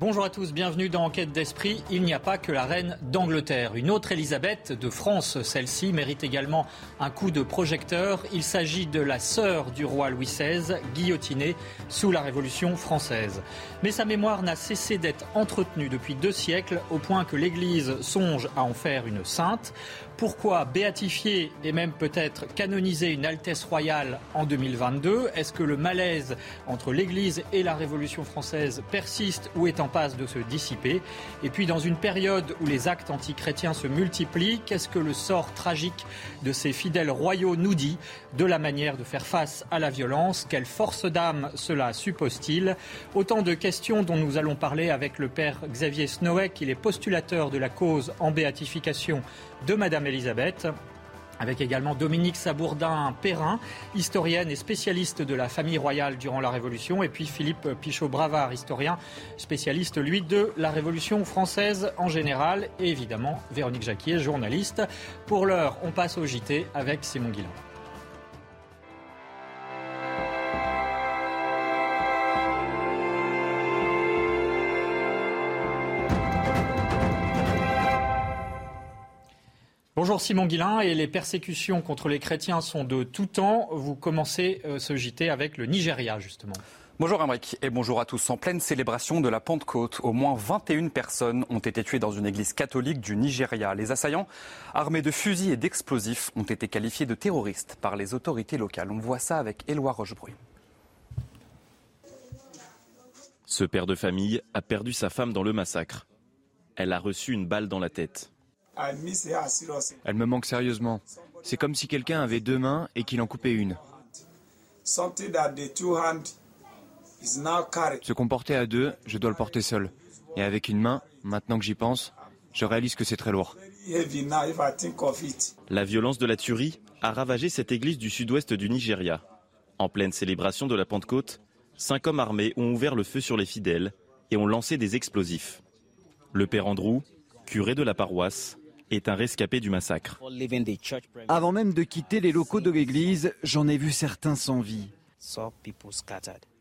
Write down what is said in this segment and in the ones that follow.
Bonjour à tous, bienvenue dans Enquête d'Esprit. Il n'y a pas que la reine d'Angleterre. Une autre Elisabeth de France, celle-ci, mérite également un coup de projecteur. Il s'agit de la sœur du roi Louis XVI, guillotinée sous la Révolution française. Mais sa mémoire n'a cessé d'être entretenue depuis deux siècles, au point que l'Église songe à en faire une sainte. Pourquoi béatifier et même peut-être canoniser une Altesse royale en 2022 Est-ce que le malaise entre l'Église et la Révolution française persiste ou est en passe de se dissiper? Et puis dans une période où les actes antichrétiens se multiplient, qu'est-ce que le sort tragique de ces fidèles royaux nous dit de la manière de faire face à la violence? Quelle force d'âme cela suppose-t-il? Autant de questions dont nous allons parler avec le père Xavier Snowek, il est postulateur de la cause en béatification de Madame Elisabeth avec également Dominique Sabourdin-Perrin, historienne et spécialiste de la famille royale durant la Révolution, et puis Philippe Pichot-Bravard, historien spécialiste, lui, de la Révolution française en général, et évidemment Véronique Jacquier, journaliste. Pour l'heure, on passe au JT avec Simon Guillain. Bonjour Simon Guillain, et les persécutions contre les chrétiens sont de tout temps. Vous commencez euh, ce JT avec le Nigeria, justement. Bonjour Amric et bonjour à tous. En pleine célébration de la Pentecôte, au moins 21 personnes ont été tuées dans une église catholique du Nigeria. Les assaillants, armés de fusils et d'explosifs, ont été qualifiés de terroristes par les autorités locales. On voit ça avec Éloi Rochebruy. Ce père de famille a perdu sa femme dans le massacre. Elle a reçu une balle dans la tête. Elle me manque sérieusement. C'est comme si quelqu'un avait deux mains et qu'il en coupait une. Se comporter à deux, je dois le porter seul. Et avec une main, maintenant que j'y pense, je réalise que c'est très lourd. La violence de la tuerie a ravagé cette église du sud-ouest du Nigeria. En pleine célébration de la Pentecôte, cinq hommes armés ont ouvert le feu sur les fidèles et ont lancé des explosifs. Le père Andrew, curé de la paroisse, est un rescapé du massacre. Avant même de quitter les locaux de l'église, j'en ai vu certains sans vie.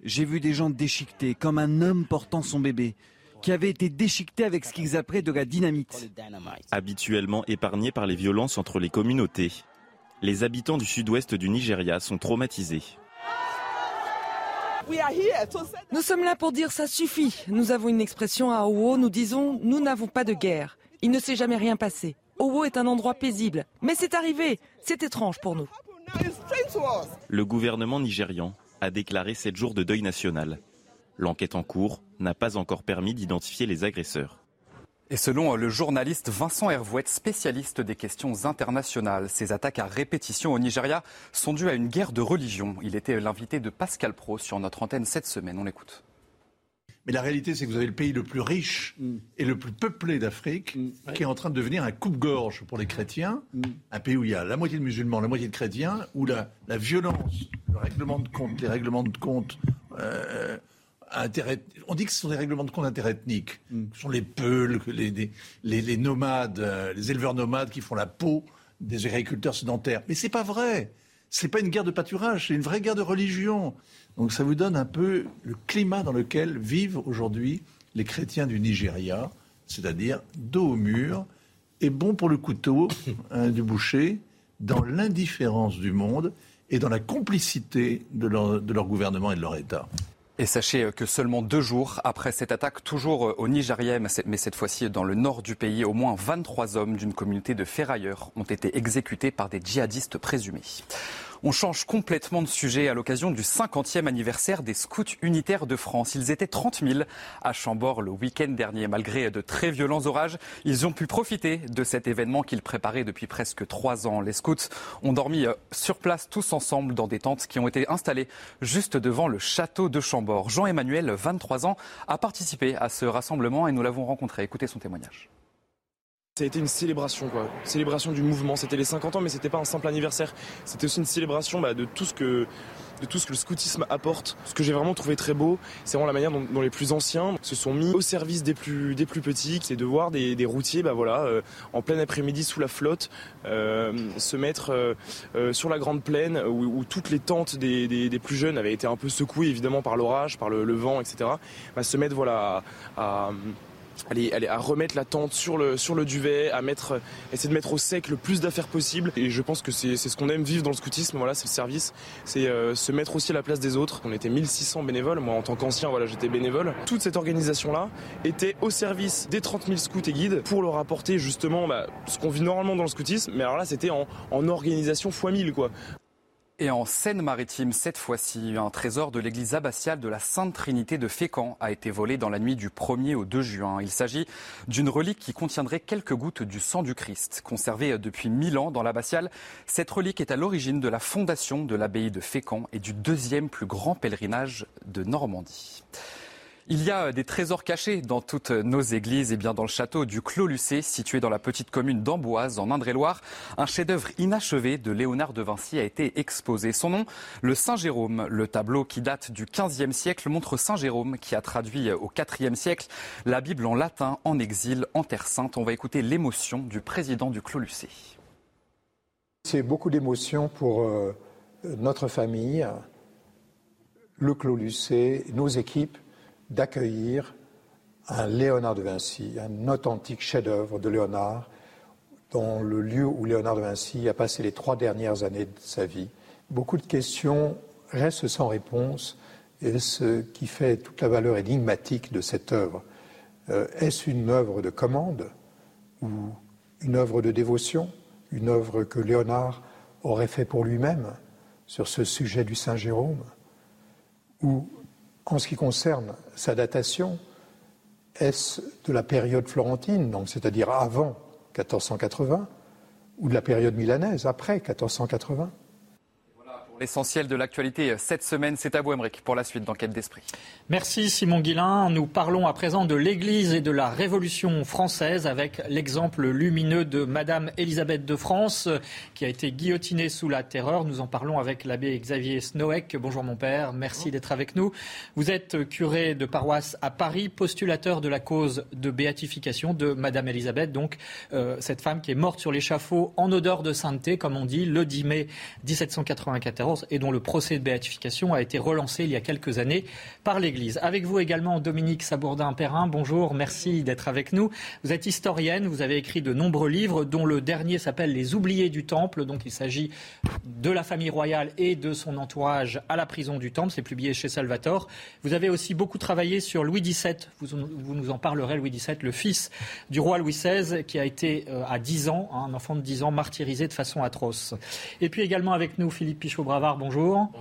J'ai vu des gens déchiquetés, comme un homme portant son bébé, qui avait été déchiqueté avec ce qu'ils appelaient de la dynamite. Habituellement épargnés par les violences entre les communautés, les habitants du sud-ouest du Nigeria sont traumatisés. Nous sommes là pour dire ça suffit. Nous avons une expression à Owo, nous disons nous n'avons pas de guerre. Il ne s'est jamais rien passé. Owo est un endroit paisible. Mais c'est arrivé. C'est étrange pour nous. Le gouvernement nigérian a déclaré sept jours de deuil national. L'enquête en cours n'a pas encore permis d'identifier les agresseurs. Et selon le journaliste Vincent Hervouet, spécialiste des questions internationales, ces attaques à répétition au Nigeria sont dues à une guerre de religion. Il était l'invité de Pascal Pro sur notre antenne cette semaine. On l'écoute. Mais la réalité, c'est que vous avez le pays le plus riche Mm. et le plus peuplé d'Afrique qui est en train de devenir un coupe-gorge pour les chrétiens. Un pays où il y a la moitié de musulmans, la moitié de chrétiens, où la, la violence, le règlement de compte, les règlements de compte, euh, on dit que ce sont des règlements de compte interethniques. Ce sont les Peuls, que les, les, les- les nomades, euh, les éleveurs nomades qui font la peau des agriculteurs sédentaires. Mais c'est pas vrai. C'est pas une guerre de pâturage, c'est une vraie guerre de religion. Donc ça vous donne un peu le climat dans lequel vivent aujourd'hui les chrétiens du Nigeria, c'est-à-dire dos au mur et bon pour le couteau hein, du boucher, dans l'indifférence du monde et dans la complicité de leur, de leur gouvernement et de leur État. Et sachez que seulement deux jours après cette attaque, toujours au Nigeria, mais cette- mais cette fois-ci dans le nord du pays, au moins 23 hommes d'une communauté de ferrailleurs ont été exécutés par des djihadistes présumés. On change complètement de sujet à l'occasion du 50e anniversaire des scouts unitaires de France. Ils étaient 30 000 à Chambord le week-end dernier. Malgré de très violents orages, ils ont pu profiter de cet événement qu'ils préparaient depuis presque trois ans. Les scouts ont dormi euh, sur place tous ensemble dans des tentes qui ont été installées juste devant le château de Chambord. Jean-Emmanuel, 23 ans, a participé à ce rassemblement et nous l'avons rencontré. Écoutez son témoignage. Ça a été une célébration, quoi. Célébration du mouvement. C'était les 50 ans, mais c'était pas un simple anniversaire. C'était aussi une célébration bah, de tout ce que de tout ce que le scoutisme apporte. Ce que j'ai vraiment trouvé très beau, c'est vraiment la manière dont, les plus anciens se sont mis au service des plus, des plus petits. C'est de voir des, routiers, bah voilà, euh, en plein après-midi sous la flotte, euh, se mettre euh, sur la grande plaine où, toutes les tentes des, plus jeunes avaient été un peu secouées évidemment par l'orage, par le, vent, etc. Bah, se mettre voilà à aller, à remettre la tente sur le, sur le duvet, à mettre, essayer de mettre au sec le plus d'affaires possible. Et je pense que c'est ce qu'on aime vivre dans le scoutisme, voilà, c'est le service, c'est euh, se mettre aussi à la place des autres. On était 1600 bénévoles, moi en tant qu'ancien, voilà, j'étais bénévole. Toute cette organisation-là était au service des 30 000 scouts et guides pour leur apporter justement bah, ce qu'on vit normalement dans le scoutisme, mais alors là c'était en, en organisation fois 1000 quoi. Et en Seine-Maritime, cette fois-ci, un trésor de l'église abbatiale de la Sainte Trinité de Fécamp a été volé dans la nuit du 1er au 2 juin. Il s'agit d'une relique qui contiendrait quelques gouttes du sang du Christ. Conservée depuis 1000 ans dans l'abbatiale, cette relique est à l'origine de la fondation de l'abbaye de Fécamp et du deuxième plus grand pèlerinage de Normandie. Il y a des trésors cachés dans toutes nos églises. Et bien dans le château du Clos Lucé, situé dans la petite commune d'Amboise, en Indre-et-Loire, un chef-d'œuvre inachevé de Léonard de Vinci a été exposé. Son nom, le Saint Jérôme. Le tableau qui date du XVe siècle montre Saint Jérôme qui a traduit au IVe siècle la Bible en latin en exil en Terre Sainte. On va écouter l'émotion du président du Clos Lucé. C'est beaucoup d'émotion pour euh, notre famille, le Clos Lucé, nos équipes d'accueillir un Léonard de Vinci, un authentique chef-d'œuvre de Léonard, dans le lieu où Léonard de Vinci a passé les trois dernières années de sa vie. Beaucoup de questions restent sans réponse, et ce qui fait toute la valeur énigmatique de cette œuvre. Euh, est-ce une œuvre de commande ou une œuvre de dévotion, une œuvre que Léonard aurait fait pour lui-même sur ce sujet du Saint Jérôme en ce qui concerne sa datation, est-ce de la période florentine, donc c'est-à-dire avant 1480, ou de la période milanaise, après 1480 L'essentiel de l'actualité cette semaine, c'est à vous, Emmerich, pour la suite d'Enquête d'Esprit. Merci, Simon Guillain. Nous parlons à présent de l'Église et de la Révolution française avec l'exemple lumineux de Madame Élisabeth de France, qui a été guillotinée sous la terreur. Nous en parlons avec l'abbé Xavier Snowek. Bonjour, mon père. Merci d'être avec nous. Vous êtes curé de paroisse à Paris, postulateur de la cause de béatification de Madame Élisabeth, donc euh, cette femme qui est morte sur l'échafaud en odeur de sainteté, comme on dit, le 10 mai 1794 et dont le procès de béatification a été relancé il y a quelques années par l'Église. Avec vous également Dominique Sabourdin-Perrin. Bonjour, merci d'être avec nous. Vous êtes historienne, vous avez écrit de nombreux livres dont le dernier s'appelle Les oubliés du Temple. Donc il s'agit de la famille royale et de son entourage à la prison du Temple. C'est publié chez Salvatore. Vous avez aussi beaucoup travaillé sur Louis XVII. Vous, nous en parlerez, Louis XVII, le fils du roi Louis XVI qui a été euh, à 10 ans, un enfant de 10 ans, martyrisé de façon atroce. Et puis également avec nous Philippe Bonjour.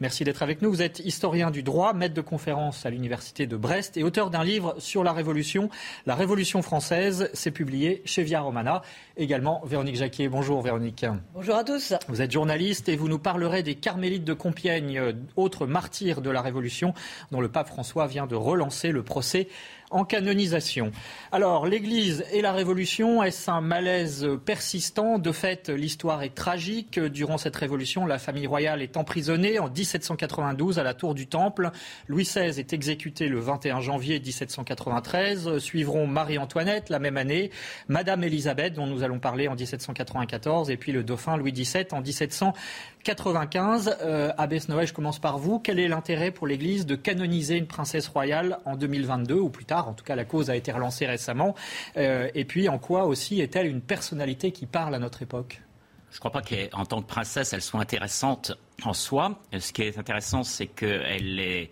Merci d'être avec nous. Vous êtes historien du droit, maître de conférence à l'Université de Brest et auteur d'un livre sur la Révolution, La Révolution française. C'est publié chez Via Romana. Également, Véronique Jacquier. Bonjour, Véronique. Bonjour à tous. Vous êtes journaliste et vous nous parlerez des Carmélites de Compiègne, autres martyrs de la Révolution, dont le pape François vient de relancer le procès en canonisation. Alors, l'Église et la Révolution, est-ce un malaise persistant De fait, l'histoire est tragique. Durant cette révolution, la famille royale est emprisonnée en 1792 à la Tour du Temple. Louis XVI est exécuté le 21 janvier 1793. Suivront Marie-Antoinette la même année, Madame Élisabeth, dont nous allons parler en 1794, et puis le dauphin Louis XVII en 1795. Euh, Abbé Snoé, je commence par vous. Quel est l'intérêt pour l'Église de canoniser une princesse royale en 2022 ou plus tard en tout cas, la cause a été relancée récemment. Euh, et puis, en quoi aussi est-elle une personnalité qui parle à notre époque? Je ne crois pas qu'en tant que princesse, elle soit intéressante en soi. Ce qui est intéressant, c'est qu'elle est,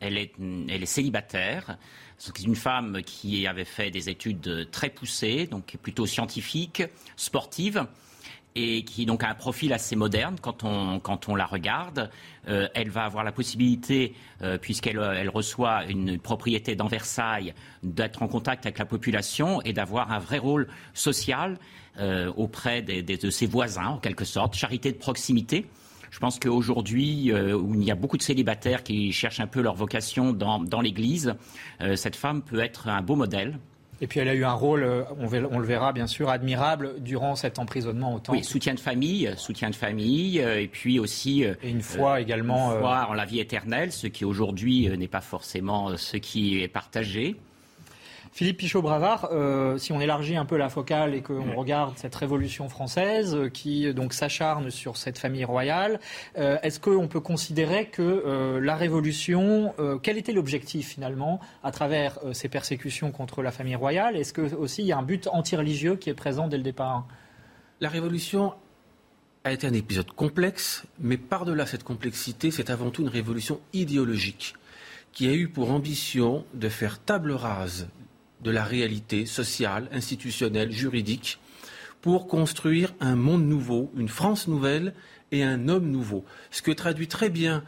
est, célibataire. C'est une femme qui avait fait des études très poussées, donc plutôt scientifiques, sportives, et qui donc a un profil assez moderne quand on, quand on la regarde. Euh, elle va avoir la possibilité, euh, puisqu'elle elle reçoit une propriété dans Versailles, d'être en contact avec la population et d'avoir un vrai rôle social euh, auprès de ses voisins, en quelque sorte, charité de proximité. Je pense qu'aujourd'hui, où il y a beaucoup de célibataires qui cherchent un peu leur vocation dans, dans l'Église, cette femme peut être un beau modèle. Et puis elle a eu un rôle, euh, on, le verra bien sûr, admirable durant cet emprisonnement au temps. Oui, soutien de famille, soutien de famille, euh, et puis aussi... Euh, et une foi également... Une foi en la vie éternelle, ce qui aujourd'hui n'est pas forcément ce qui est partagé. Philippe Pichot-Bravard, euh, si on élargit un peu la focale et qu'on regarde cette révolution française euh, qui euh, donc s'acharne sur cette famille royale, est-ce qu'on peut considérer que la révolution, quel était l'objectif finalement à travers ces persécutions contre la famille royale? Est-ce que aussi il y a un but anti-religieux qui est présent dès le départ? La révolution a été un épisode complexe, mais par-delà cette complexité, c'est avant tout une révolution idéologique qui a eu pour ambition de faire table rase de la réalité sociale, institutionnelle, juridique, pour construire un monde nouveau, une France nouvelle et un homme nouveau. Ce que traduit très bien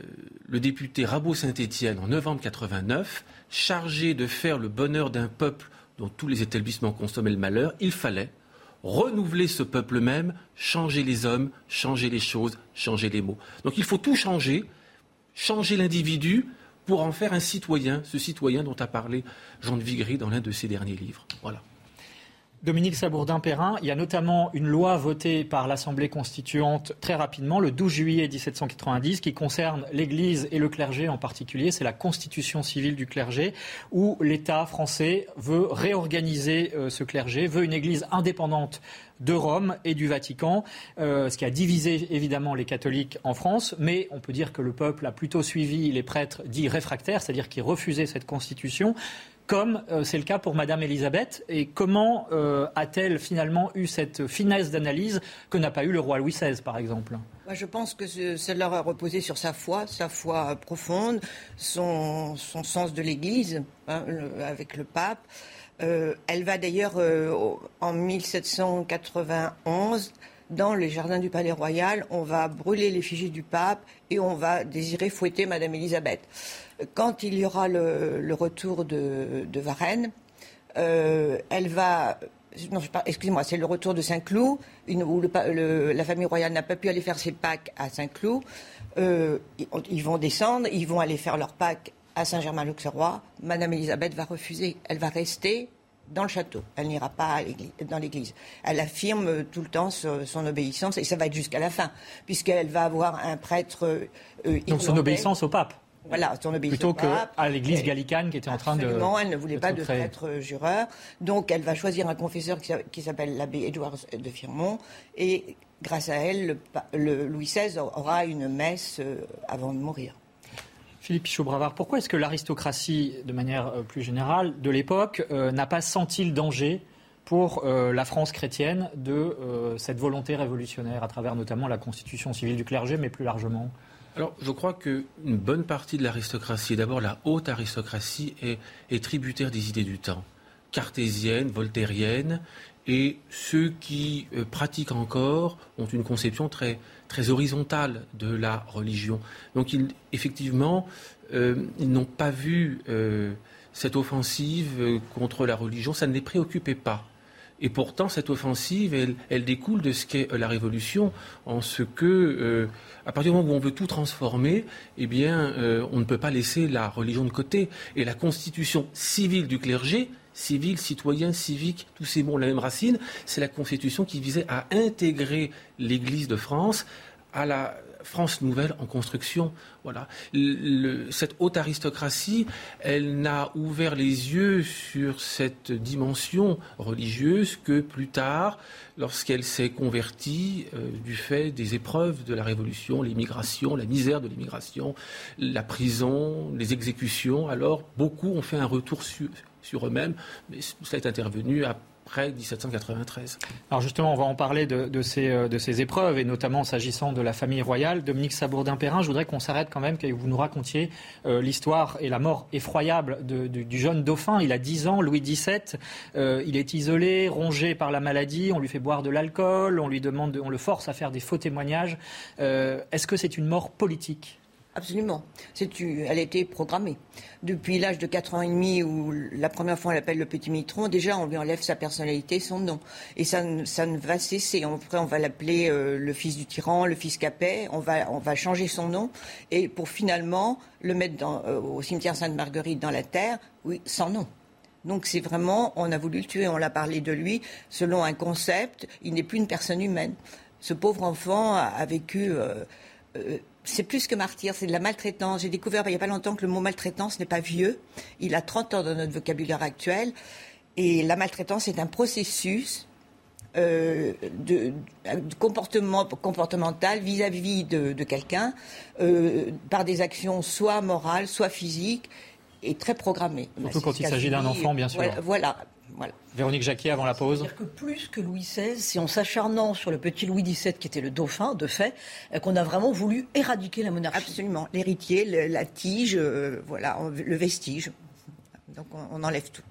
euh, le député Rabot-Saint-Étienne en novembre 89, chargé de faire le bonheur d'un peuple dont tous les établissements consommaient le malheur, il fallait renouveler ce peuple même, changer les hommes, changer les choses, changer les mots. Donc il faut tout changer, changer l'individu, pour en faire un citoyen, ce citoyen dont a parlé Jean de Vigry dans l'un de ses derniers livres. Voilà. Dominique Sabourdin-Perrin, il y a notamment une loi votée par l'Assemblée constituante très rapidement, le 12 juillet 1790, qui concerne l'Église et le clergé en particulier. C'est la constitution civile du clergé, où l'État français veut réorganiser euh, ce clergé, veut une Église indépendante de Rome et du Vatican, euh, ce qui a divisé évidemment les catholiques en France, mais on peut dire que le peuple a plutôt suivi les prêtres dits réfractaires, c'est-à-dire qui refusaient cette constitution comme euh, c'est le cas pour Madame Elisabeth. Et comment euh, a-t-elle finalement eu cette finesse d'analyse que n'a pas eu le roi Louis XVI, par exemple? Je pense que cela a reposé sur sa foi, sa foi profonde, son, sens de l'Église hein, avec le pape. Euh, elle va d'ailleurs en 1791 dans les jardins du Palais Royal, on va brûler l'effigie du pape et on va désirer fouetter Madame Elisabeth. Quand il y aura le, retour de, Varennes, euh, elle va non, excusez-moi, c'est le retour de Saint-Cloud, où la famille royale n'a pas pu aller faire ses Pâques à Saint-Cloud. ils vont descendre, ils vont aller faire leur Pâques à Saint-Germain-l'Auxerrois, Madame Elisabeth va refuser. Elle va rester dans le château. Elle n'ira pas dans l'église. Elle affirme tout le temps son, obéissance et ça va être jusqu'à la fin, puisqu'elle va avoir un prêtre. Euh, Donc son obéissance au pape voilà, son obéissance Plutôt qu'à l'église gallicane qui était en train de. Absolument, elle ne voulait pas de prêtre jureur. Donc elle va choisir un confesseur qui, s'appelle l'abbé Édouard de Firmont. Et grâce à elle, le Louis XVI aura une messe euh, avant de mourir. Philippe Pichot-Bravard, pourquoi est-ce que l'aristocratie, de manière euh, plus générale, de l'époque, euh, n'a pas senti le danger pour euh, la France chrétienne de cette volonté révolutionnaire, à travers notamment la constitution civile du clergé, mais plus largement? Alors, je crois qu'une bonne partie de l'aristocratie, d'abord la haute aristocratie, est, est, tributaire des idées du temps, cartésienne, voltairienne, et ceux qui pratiquent encore ont une conception très, très horizontale de la religion. Donc effectivement, euh, ils n'ont pas vu euh, cette offensive euh, contre la religion, ça ne les préoccupait pas. Et pourtant, cette offensive, elle, découle de ce qu'est la révolution, en ce que, à partir du moment où on veut tout transformer, eh bien, on ne peut pas laisser la religion de côté. Et la constitution civile du clergé, civil, citoyen, civique, tous ces mots ont la même racine. C'est la Constitution qui visait à intégrer l'Église de France à la France nouvelle en construction. Voilà. cette haute aristocratie, elle n'a ouvert les yeux sur cette dimension religieuse que plus tard, lorsqu'elle s'est convertie euh, du fait des épreuves de la Révolution, l'immigration, la misère de l'immigration, la prison, les exécutions, alors beaucoup ont fait un retour sur, sur eux-mêmes, mais ça est intervenu après 1793. Alors justement, on va en parler de, ces, euh, de ces épreuves, et notamment s'agissant de la famille royale. Dominique Sabourdin-Perrin, je voudrais qu'on s'arrête quand même, que vous nous racontiez euh, l'histoire et la mort effroyable du, jeune dauphin. Il a 10 ans, Louis XVII. Euh, il est isolé, rongé par la maladie, on lui fait boire de l'alcool, on lui demande, on le force à faire des faux témoignages. Est-ce que c'est une mort politique? Absolument. Elle a été programmée. Depuis l'âge de 4 ans et demi, où la première fois on l'appelle le petit mitron, déjà on lui enlève sa personnalité, son nom. Et ça, ça ne va cesser. Après, on va l'appeler euh, le fils du tyran, le fils capet. On va, on va changer son nom. Et pour finalement le mettre euh, au cimetière Sainte-Marguerite dans la terre, oui, sans nom. Donc c'est vraiment, on a voulu le tuer, on l'a parlé de lui selon un concept. Il n'est plus une personne humaine. Ce pauvre enfant a, vécu. Euh, c'est plus que martyr, c'est de la maltraitance. J'ai découvert il n'y a pas longtemps que le mot maltraitance n'est pas vieux. Il a 30 ans dans notre vocabulaire actuel. Et la maltraitance est un processus euh, de, comportement comportemental vis-à-vis de, quelqu'un euh, par des actions soit morales, soit physiques et très programmées. Surtout quand il s'agit d'un enfant, bien sûr. voilà, Véronique Jacquier, avant la pause. C'est-à-dire que plus que Louis XVI, c'est en s'acharnant sur le petit Louis XVII, qui était le dauphin, de fait, euh, qu'on a vraiment voulu éradiquer la monarchie. Absolument. L'héritier, la tige, euh, voilà, le vestige. Donc on, enlève tout.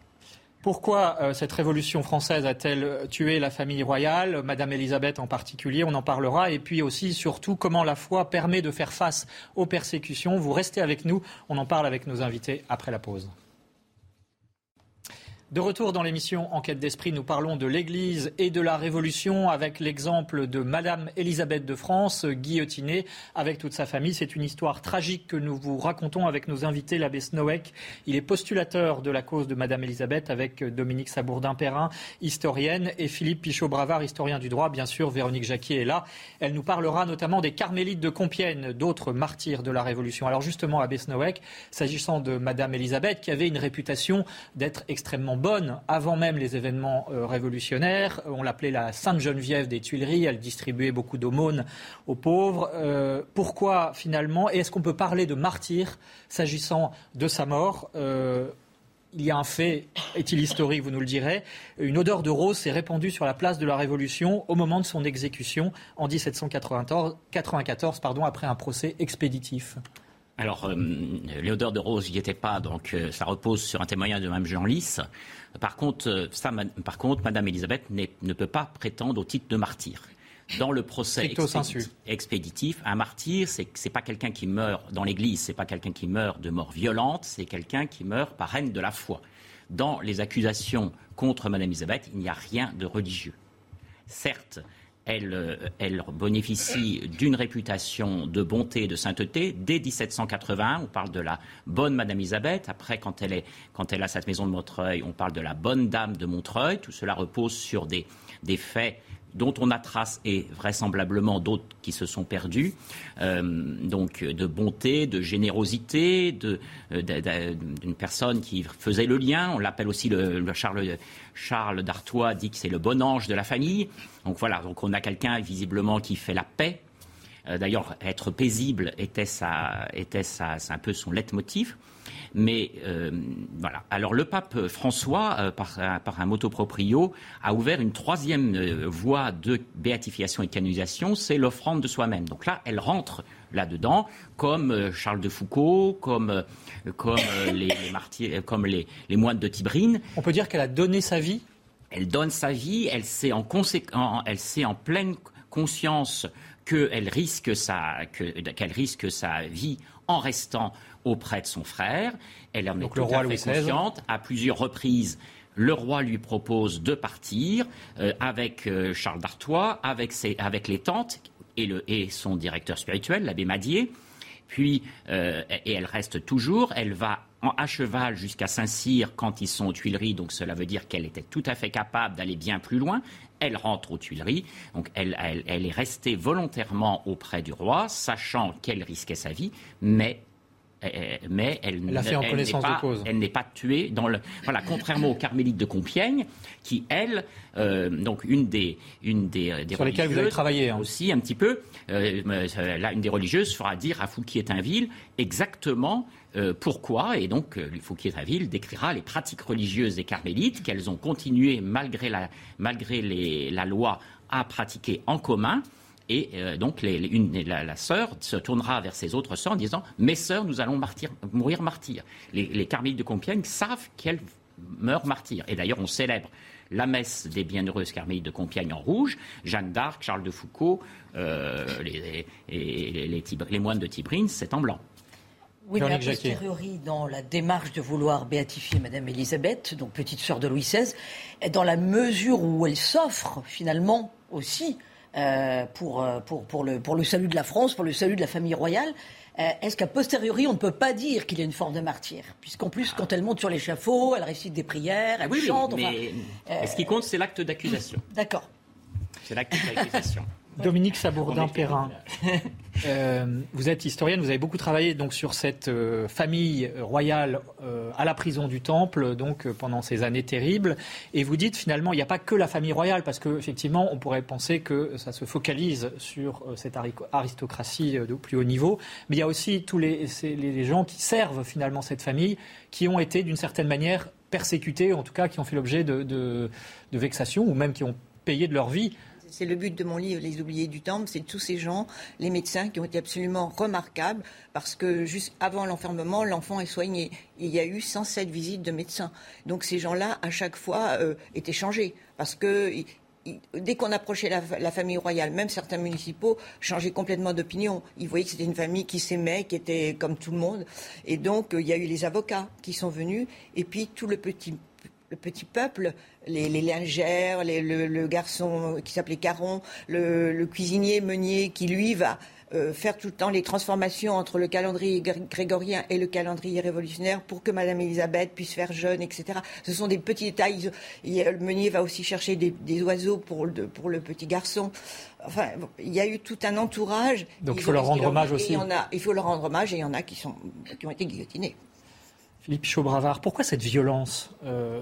Pourquoi euh, cette révolution française a-t-elle tué la famille royale, Madame Elisabeth en particulier? On en parlera. Et puis aussi, surtout, comment la foi permet de faire face aux persécutions. Vous restez avec nous. On en parle avec nos invités après la pause. De retour dans l'émission Enquête d'esprit, nous parlons de l'Église et de la Révolution avec l'exemple de Madame Élisabeth de France, guillotinée avec toute sa famille. C'est une histoire tragique que nous vous racontons avec nos invités, l'abbé Snowek. Il est postulateur de la cause de Madame Élisabeth avec Dominique Sabourdin-Perrin, historienne, et Philippe Pichot-Bravard, historien du droit. Bien sûr, Véronique Jacquier est là. Elle nous parlera notamment des carmélites de Compiègne, d'autres martyrs de la Révolution. Alors justement, abbé Snowek, s'agissant de Madame Élisabeth, qui avait une réputation d'être extrêmement bonne avant même les événements euh, révolutionnaires. On l'appelait la Sainte Geneviève des Tuileries. Elle distribuait beaucoup d'aumônes aux pauvres. Euh, pourquoi finalement Et est-ce qu'on peut parler de martyr s'agissant de sa mort? Euh, il y a un fait, est-il historique, vous nous le direz, une odeur de rose s'est répandue sur la place de la Révolution au moment de son exécution en 1794, pardon, après un procès expéditif. Alors, euh, l'odeur de rose n'y était pas, donc euh, ça repose sur un témoignage de Mme Jean Lys. Par contre, euh, ça, par contre, Mme Elisabeth ne peut pas prétendre au titre de martyr. Dans le procès expéditif, un martyr, c'est n'est pas quelqu'un qui meurt dans l'Église, c'est pas quelqu'un qui meurt de mort violente, c'est quelqu'un qui meurt par haine de la foi. Dans les accusations contre Mme Elisabeth, il n'y a rien de religieux. Certes, euh, elle, bénéficie d'une réputation de bonté et de sainteté. Dès 1781, on parle de la bonne Madame Elisabeth. Après, quand elle, a cette maison de Montreuil, on parle de la bonne dame de Montreuil. Tout cela repose sur des faits dont on a trace et vraisemblablement d'autres qui se sont perdus. Euh, donc de bonté, de générosité, euh, d'une personne qui faisait le lien. On l'appelle aussi le, Charles, Charles d'Artois dit que c'est le bon ange de la famille. Donc voilà, donc on a quelqu'un visiblement qui fait la paix. Euh, d'ailleurs, être paisible était, sa, était sa, un peu son leitmotiv. Mais euh, voilà. Alors le pape François, euh, par, un moto proprio, a ouvert une troisième euh, voie de béatification et canonisation, c'est l'offrande de soi-même. Donc là, elle rentre là-dedans, comme Charles de Foucault, comme, comme, les, martyrs, comme les, moines de Tibrine. On peut dire qu'elle a donné sa vie? Elle donne sa vie, elle sait en, elle sait en pleine conscience qu'elle risque, sa, risque sa vie en restant auprès de son frère. Elle en est tout à fait consciente. À plusieurs reprises, le roi lui propose de partir euh, avec euh, Charles d'Artois, avec, avec les tantes et, le, et son directeur spirituel, l'abbé Madier. Puis, euh, et elle reste toujours. Elle va à cheval jusqu'à Saint-Cyr quand ils sont aux Tuileries, donc cela veut dire qu'elle était tout à fait capable d'aller bien plus loin. Elle rentre aux Tuileries, donc elle, est restée volontairement auprès du roi, sachant qu'elle risquait sa vie, mais mais elle, elle, fait en connaissance pas, de cause. elle n'est pas tuée dans le voilà contrairement aux carmélites de Compiègne qui elle donc une des une des, sur lesquelles vous avez travaillé hein. aussi un petit peu là une des religieuses fera dire à Fouquier-Tinville exactement euh, pourquoi Et donc, euh, Fouquier-Tinville décrira les pratiques religieuses des carmélites qu'elles ont continué, malgré la, malgré les, la loi, à pratiquer en commun. Et euh, donc, les, une, la, la, sœur se tournera vers ses autres sœurs en disant Mes sœurs, nous allons martyr, mourir martyrs. Les, les carmélites de Compiègne savent qu'elles meurent martyrs. Et d'ailleurs, on célèbre la messe des bienheureuses carmélites de Compiègne en rouge, Jeanne d'Arc, Charles de Foucault, euh, les, les, les, les, moines de Tibrine, c'est en blanc. Oui, mais a posteriori, dans la démarche de vouloir béatifier Madame Elisabeth, donc petite sœur de Louis XVI, dans la mesure où elle s'offre finalement aussi euh, pour, pour, pour, le, pour le salut de la France, pour le salut de la famille royale, euh, est-ce qu'à posteriori, on ne peut pas dire qu'il y a une forme de martyr? Puisqu'en plus, quand elle monte sur l'échafaud, elle récite des prières, elle oui, chante. Oui, mais, enfin, euh... ce qui compte, c'est l'acte d'accusation. D'accord. C'est l'acte d'accusation. Dominique Sabourdin-Perrin, euh, vous êtes historienne, vous avez beaucoup travaillé donc sur cette euh, famille royale euh, à la prison du Temple, donc pendant ces années terribles, et vous dites finalement il n'y a pas que la famille royale, parce qu'effectivement on pourrait penser que ça se focalise sur cette aristocratie de plus haut niveau, mais il y a aussi tous les, gens qui servent finalement cette famille, qui ont été d'une certaine manière persécutés, en tout cas qui ont fait l'objet de vexations, ou même qui ont payé de leur vie c'est le but de mon livre, Les oubliés du Temple, c'est tous ces gens, les médecins qui ont été absolument remarquables parce que juste avant l'enfermement, l'enfant est soigné. Il y a eu 107 visites de médecins. Donc ces gens-là, à chaque fois, euh, étaient changés parce que dès qu'on approchait la, la, famille royale, même certains municipaux changeaient complètement d'opinion. Ils voyaient que c'était une famille qui s'aimait, qui était comme tout le monde. Et donc, il y a eu les avocats qui sont venus, et puis tout le petit le petit peuple, les, les lingères, les, le, le, garçon qui s'appelait Caron, le, le, cuisinier meunier qui lui va euh, faire tout le temps les transformations entre le calendrier grégorien et le calendrier révolutionnaire pour que Madame Elisabeth puisse faire jeûne, etc. Ce sont des petits détails. le meunier va aussi chercher des, des oiseaux pour le, pour le petit garçon. Enfin, bon, il y a eu tout un entourage. Donc il faut leur rendre hommage aussi. Il, y en a, il faut leur rendre hommage et il y en a qui, sont, qui ont été guillotinés. Philippe Chaubravard, pourquoi cette violence euh,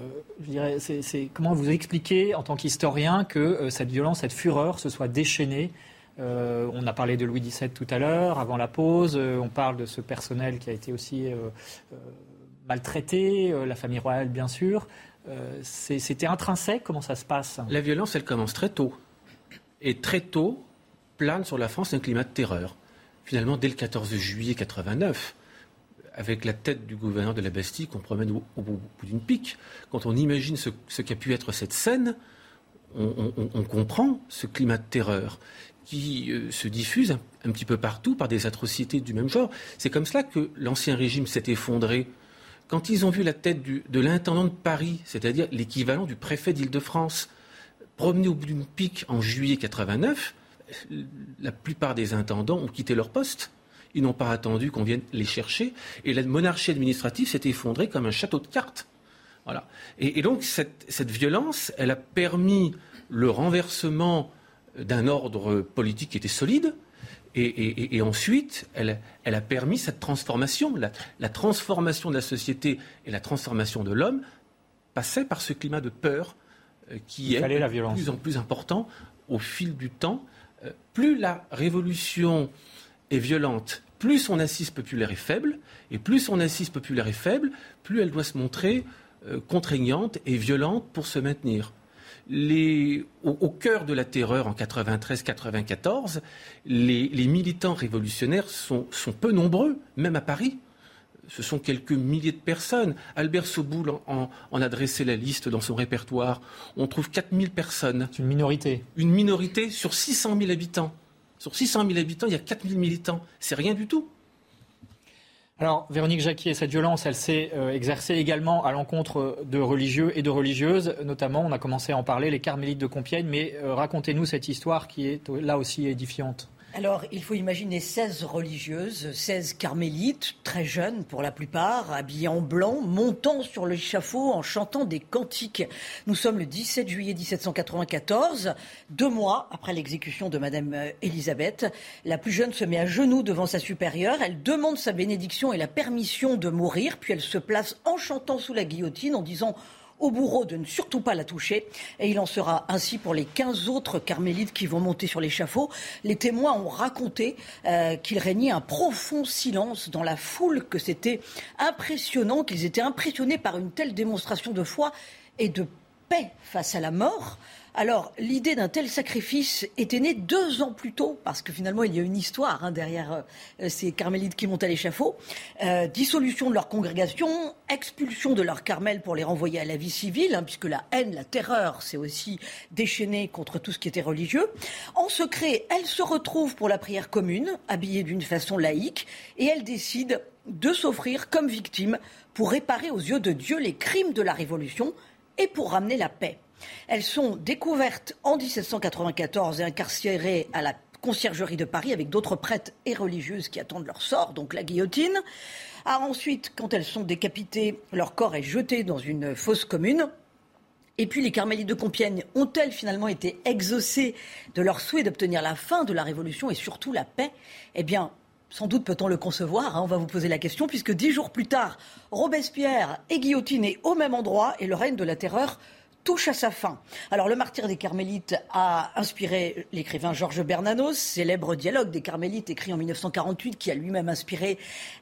Comment vous expliquez, en tant qu'historien, que euh, cette violence, cette fureur se soit déchaînée? Euh, On a parlé de Louis XVII tout à l'heure, avant la pause. On parle de ce personnel qui a été aussi maltraité, la famille royale, bien sûr. C'était intrinsèque Comment ça se passe? La violence, elle commence très tôt. Et très tôt, plane sur la France un climat de terreur. Finalement, dès le 14 juillet 89, avec la tête du gouverneur de la Bastille qu'on promène au, bout d'une pique. Quand on imagine ce, qu'a pu être cette scène, on, comprend ce climat de terreur qui euh, se diffuse un, petit peu partout par des atrocités du même genre. C'est comme cela que l'ancien régime s'est effondré. Quand ils ont vu la tête de l'intendant de Paris, c'est-à-dire l'équivalent du préfet d'Île-de-France, promener au bout d'une pique en juillet 89, la plupart des intendants ont quitté leur poste. Ils n'ont pas attendu qu'on vienne les chercher. Et la monarchie administrative s'est effondrée comme un château de cartes. Voilà. Et, et donc, cette, cette, violence, elle a permis le renversement d'un ordre politique qui était solide. Et, et, et ensuite, elle, elle, a permis cette transformation. La, la, transformation de la société et la transformation de l'homme passait par ce climat de peur euh, qui est de plus en plus important au fil du temps. Euh, plus la révolution est violente, plus son assise populaire est faible, et plus son assise populaire est faible, plus elle doit se montrer euh, contraignante et violente pour se maintenir. Les, au, au, cœur de la terreur en 93-94, les, les, militants révolutionnaires sont, sont, peu nombreux, même à Paris. Ce sont quelques milliers de personnes. Albert Soboul en, en, en a dressé la liste dans son répertoire. On trouve 4000 personnes. C'est une minorité. Une minorité sur 600 000 habitants. Sur 600 000 habitants, il y a 4 000 militants. C'est rien du tout. Alors, Véronique Jacquier, cette violence, elle s'est euh, exercée également à l'encontre de religieux et de religieuses. Notamment, on a commencé à en parler, les carmélites de Compiègne. Mais euh, racontez-nous cette histoire qui est là aussi édifiante. Alors, il faut imaginer 16 religieuses, 16 carmélites, très jeunes pour la plupart, habillées en blanc, montant sur l'échafaud en chantant des cantiques. Nous sommes le 17 juillet 1794, deux mois après l'exécution de Madame euh, Élisabeth. La plus jeune se met à genoux devant sa supérieure. Elle demande sa bénédiction et la permission de mourir, puis elle se place en chantant sous la guillotine en disant au bourreau de ne surtout pas la toucher. Et il en sera ainsi pour les 15 autres carmélites qui vont monter sur l'échafaud. Les témoins ont raconté euh, qu'il régnait un profond silence dans la foule, que c'était impressionnant, qu'ils étaient impressionnés par une telle démonstration de foi et de paix face à la mort. Alors, l'idée d'un tel sacrifice était née deux ans plus tôt, parce que finalement, il y a une histoire hein, derrière euh, ces carmélites qui montent à l'échafaud. Euh, dissolution de leur congrégation, expulsion de leurs carmels pour les renvoyer à la vie civile, hein, puisque la haine, la terreur, c'est aussi déchaîné contre tout ce qui était religieux. En secret, elles se retrouvent pour la prière commune, habillées d'une façon laïque, et elles décident de s'offrir comme victimes pour réparer aux yeux de Dieu les crimes de la Révolution et pour ramener la paix. Elles sont découvertes en 1794 et incarcérées à la conciergerie de Paris avec d'autres prêtres et religieuses qui attendent leur sort, donc la guillotine. Ah, ensuite, quand elles sont décapitées, leur corps est jeté dans une fosse commune. Et puis les carmélites de Compiègne ont-elles finalement été exaucées de leur souhait d'obtenir la fin de la Révolution et surtout la paix? Eh bien, sans doute peut-on le concevoir, hein, on va vous poser la question, puisque dix jours plus tard, Robespierre est guillotiné au même endroit et le règne de la terreur touche à sa fin. Alors, le martyr des Carmélites a inspiré l'écrivain Georges Bernanos, célèbre dialogue des Carmélites écrit en 1948, qui a lui-même inspiré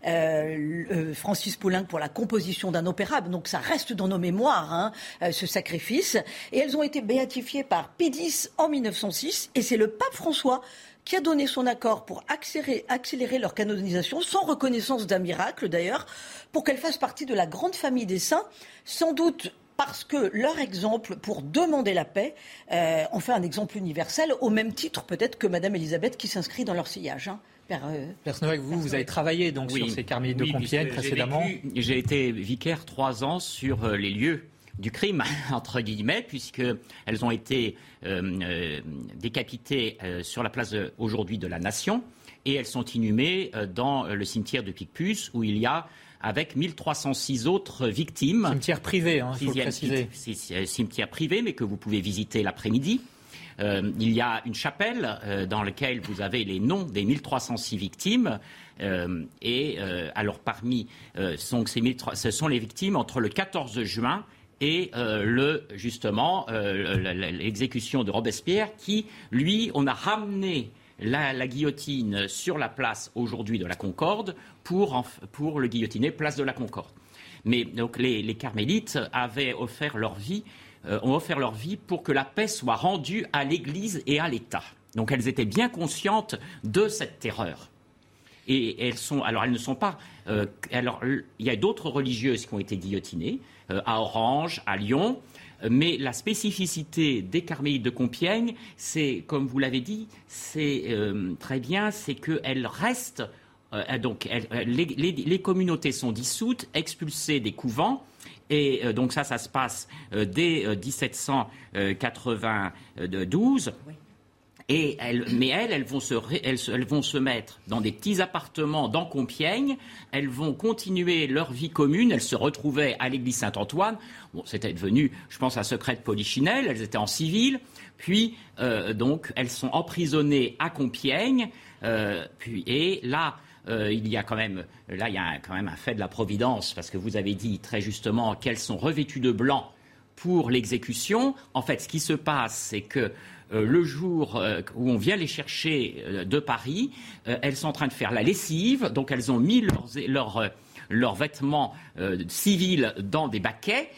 euh, euh, Francis Poulenc pour la composition d'un opéra. Donc, ça reste dans nos mémoires, hein, euh, ce sacrifice. Et elles ont été béatifiées par Pédis en 1906, et c'est le pape François qui a donné son accord pour accélérer, accélérer, leur canonisation, sans reconnaissance d'un miracle d'ailleurs, pour qu'elles fassent partie de la grande famille des saints, sans doute parce que leur exemple pour demander la paix euh, en fait un exemple universel, au même titre peut-être que Madame Elisabeth qui s'inscrit dans leur sillage. Hein. Père, euh, vous, vous avez travaillé donc sur ces carmélites de Compiègne précédemment. J'ai été vicaire trois ans sur euh, les lieux du crime, entre guillemets, puisqu'elles ont été euh, décapitées sur la place aujourd'hui de la Nation et elles sont inhumées dans le cimetière de Picpus où il y a avec 1306 autres victimes. Cimetière privé, hein, faut préciser. Cimetière privé, mais que vous pouvez visiter l'après-midi. Euh, il y a une chapelle euh, dans laquelle vous avez les noms des 1306 victimes. Euh, et alors parmi sont ces ce sont les victimes entre le 14 juin et le justement l'exécution de Robespierre qui lui on a ramené la, guillotine sur la place aujourd'hui de la Concorde pour, pour le guillotiner place de la Concorde. Mais donc les, carmélites avaient offert leur vie, euh, ont offert leur vie pour que la paix soit rendue à l'Église et à l'État. Donc elles étaient bien conscientes de cette terreur. Et elles sont, alors elles ne sont pas. Euh, alors il y a d'autres religieuses qui ont été guillotinées euh, à Orange, à Lyon. Mais la spécificité des Carmélites de Compiègne, c'est, comme vous l'avez dit, c'est euh, très bien, c'est qu'elles restent. Euh, donc, les, communautés sont dissoutes, expulsées des couvents. Et euh, donc ça, ça se passe dès 1792 mais elles, elles vont, se, mettre dans des petits appartements dans Compiègne. Elles vont continuer leur vie commune. Elles se retrouvaient à l'église Saint-Antoine. Bon, c'était devenu, je pense, un secret de Polichinelle. Elles étaient en civil. Puis, euh, donc, elles sont emprisonnées à Compiègne. Euh, puis, et là, euh, il y a quand même, là, il y a quand même un fait de la providence, parce que vous avez dit très justement qu'elles sont revêtues de blanc pour l'exécution. En fait, ce qui se passe, c'est que le jour euh, où on vient les chercher euh, de Paris, elles sont en train de faire la lessive, donc elles ont mis leurs, vêtements civils dans des baquets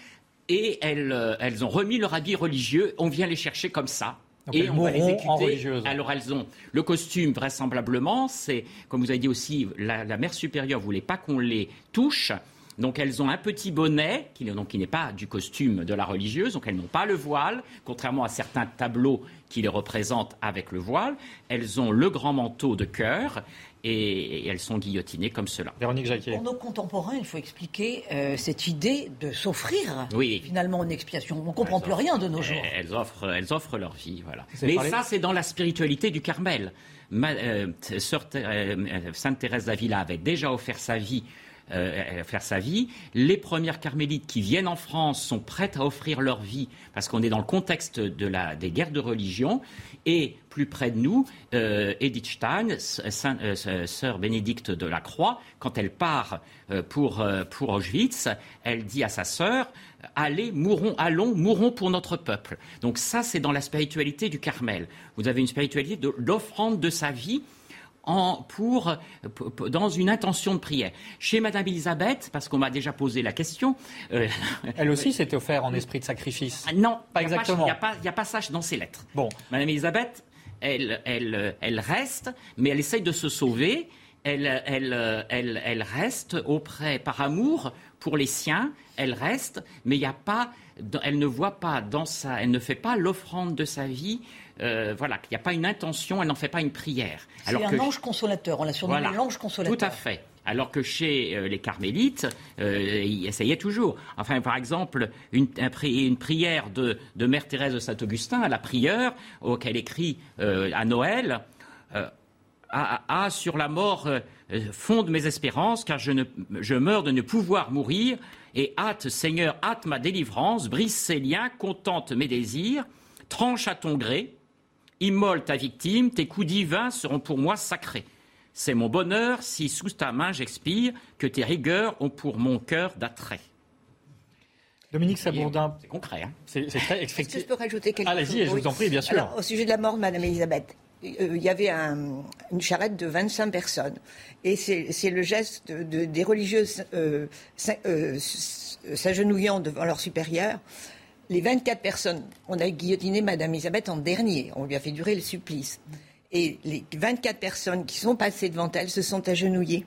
et elles, ont remis leur habit religieux. On vient les chercher comme ça. et on va les exécuter. Alors elles ont le costume vraisemblablement, c'est comme vous avez dit aussi, la, la mère supérieure voulait pas qu'on les touche. Donc elles ont un petit bonnet qui, n'est pas du costume de la religieuse, donc elles n'ont pas le voile, contrairement à certains tableaux qui les représentent avec le voile. Elles ont le grand manteau de cœur et, elles sont guillotinées comme cela. Véronique Jacquet. Pour nos contemporains, il faut expliquer euh, cette idée de s'offrir finalement une expiation. On ne comprend plus rien de nos jours. Elles offrent, elles offrent leur vie, voilà. Mais ça, c'est dans la spiritualité du Carmel. Euh, euh, Sainte Thérèse d'Avila avait déjà offert sa vie euh, faire sa vie. Les premières carmélites qui viennent en France sont prêtes à offrir leur vie parce qu'on est dans le contexte de la, des guerres de religion. Et plus près de nous, euh, Edith Stein, euh, sœur Bénédicte de la Croix, quand elle part pour, pour Auschwitz, elle dit à sa sœur Allez, mourons, allons, mourons pour notre peuple. Donc ça, c'est dans la spiritualité du Carmel. Vous avez une spiritualité de l'offrande de sa vie pour, dans une intention de prière. Chez Madame Elisabeth, parce qu'on m'a déjà posé la question. Euh, Elle aussi s'était offert en esprit de sacrifice. Ah, non, pas exactement. Il n'y a, pas ça dans ses lettres. Bon. Madame Elisabeth, elle, elle, elle reste, mais elle essaye de se sauver. Elle, elle, reste auprès, par amour pour les siens, elle reste, mais il n'y a pas, elle ne voit pas dans sa, elle ne fait pas l'offrande de sa vie euh, voilà, qu'il n'y a pas une intention, elle n'en fait pas une prière. C'est un ange consolateur, on l'a surnommé l'ange consolateur. Tout à fait. Alors que chez euh, les carmélites, euh, ils essayaient toujours. Enfin, par exemple, une, prière de, Mère Thérèse de Saint-Augustin à la prieure, auquel écrit à Noël, a, sur la mort fonde mes espérances, car je, je meurs de ne pouvoir mourir, et hâte, Seigneur, hâte ma délivrance, brise ses liens, contente mes désirs, tranche à ton gré, Immole ta victime, tes coups divins seront pour moi sacrés. C'est mon bonheur si sous ta main j'expire, que tes rigueurs ont pour mon cœur d'attrait. Dominique Sabourdin. C'est concret. Hein c'est très Est-ce que je peux rajouter quelque chose Allez-y, je vous en prie, bien sûr. au sujet de la mort de Madame Elisabeth, il y avait une charrette de 25 personnes. Et c'est le geste des religieuses euh, euh, s'agenouillant devant leur supérieur les 24 personnes, on a guillotiné Madame Elisabeth en dernier, on lui a fait durer le supplice. Et les 24 personnes qui sont passées devant elle se sont agenouillées,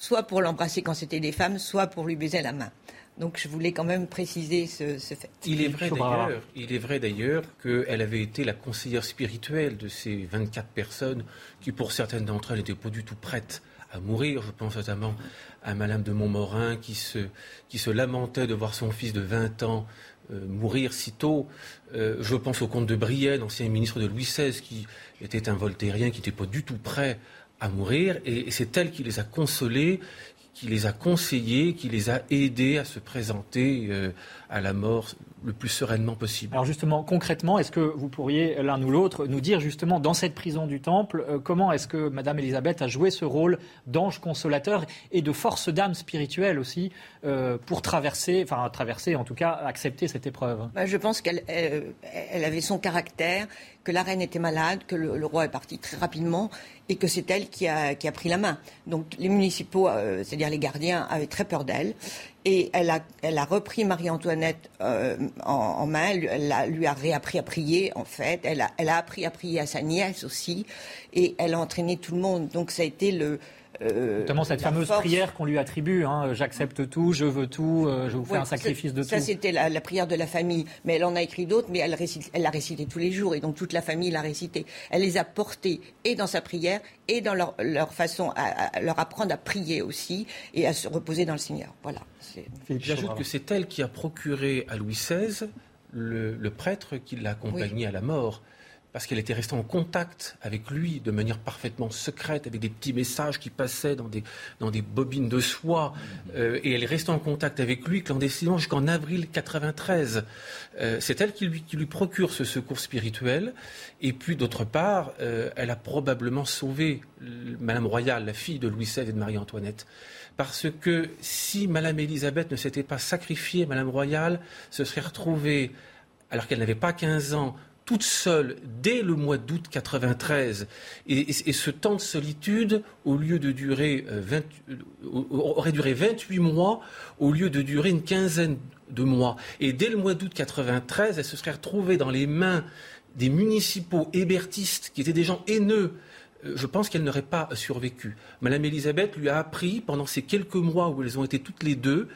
soit pour l'embrasser quand c'était des femmes, soit pour lui baiser la main. Donc je voulais quand même préciser ce, fait. Il est vrai d'ailleurs, il est vrai d'ailleurs qu'elle avait été la conseillère spirituelle de ces 24 personnes qui, pour certaines d'entre elles, n'étaient pas du tout prêtes à mourir. Je pense notamment à Madame de Montmorin qui se, qui se lamentait de voir son fils de 20 ans euh, mourir si tôt. Euh, je pense au comte de Brienne, ancien ministre de Louis XVI, qui était un voltairien, qui n'était pas du tout prêt à mourir, et c'est elle qui les a consolés, qui les a conseillés, qui les a aidés à se présenter euh, à la mort le plus sereinement possible. Alors justement, concrètement, est-ce que vous pourriez l'un ou l'autre nous dire justement dans cette prison du Temple, euh, comment est-ce que Madame Elisabeth a joué ce rôle d'ange consolateur et de force d'âme spirituelle aussi euh, pour traverser, enfin traverser en tout cas, accepter cette épreuve? Bah, Je pense qu'elle elle avait son caractère, que la reine était malade, que le, roi est parti très rapidement et que c'est elle qui a, qui a, pris la main. Donc les municipaux, euh, c'est-à-dire les gardiens, avaient très peur d'elle. Et elle a, elle a repris Marie-Antoinette euh, en, main, elle, lui a réappris à prier, en fait. Elle a, elle a appris à prier à sa nièce aussi. Et elle a entraîné tout le monde. Donc ça a été le, euh, Notamment cette fameuse prière qu'on lui attribue, hein, j'accepte tout, je veux tout, euh, je vous fais un sacrifice de tout. Ça, c'était la, prière de la famille. Mais elle en a écrit d'autres, mais elle, elle l'a récité tous les jours. Et donc toute la famille l'a récité. Elle les a portés et dans sa prière et dans leur, façon à, leur apprendre à prier aussi et à se reposer dans le Seigneur. Voilà. J'ajoute que c'est elle qui a procuré à Louis XVI le, le prêtre qui l'a accompagné à la mort parce qu'elle était restée en contact avec lui de manière parfaitement secrète, avec des petits messages qui passaient dans des, bobines de soie. Euh, et elle est restée en contact avec lui clandestinement jusqu'en avril 93. Euh, c'est elle qui lui, procure ce secours spirituel. Et puis, d'autre part, euh, elle a probablement sauvé Madame Royale, la fille de Louis XVI et de Marie-Antoinette. Parce que si Madame Élisabeth ne s'était pas sacrifiée, Madame Royale se serait retrouvée, alors qu'elle n'avait pas 15 ans, toute seule dès le mois d'août 93. Et, ce temps de solitude, au lieu de durer 20, euh, euh, aurait duré 28 mois, au lieu de durer une quinzaine de mois. Et dès le mois d'août 93, elle se serait retrouvée dans les mains des municipaux hébertistes qui étaient des gens haineux je pense qu'elle n'aurait pas survécu. Madame Elisabeth lui a appris pendant ces quelques mois où elles ont été toutes les deux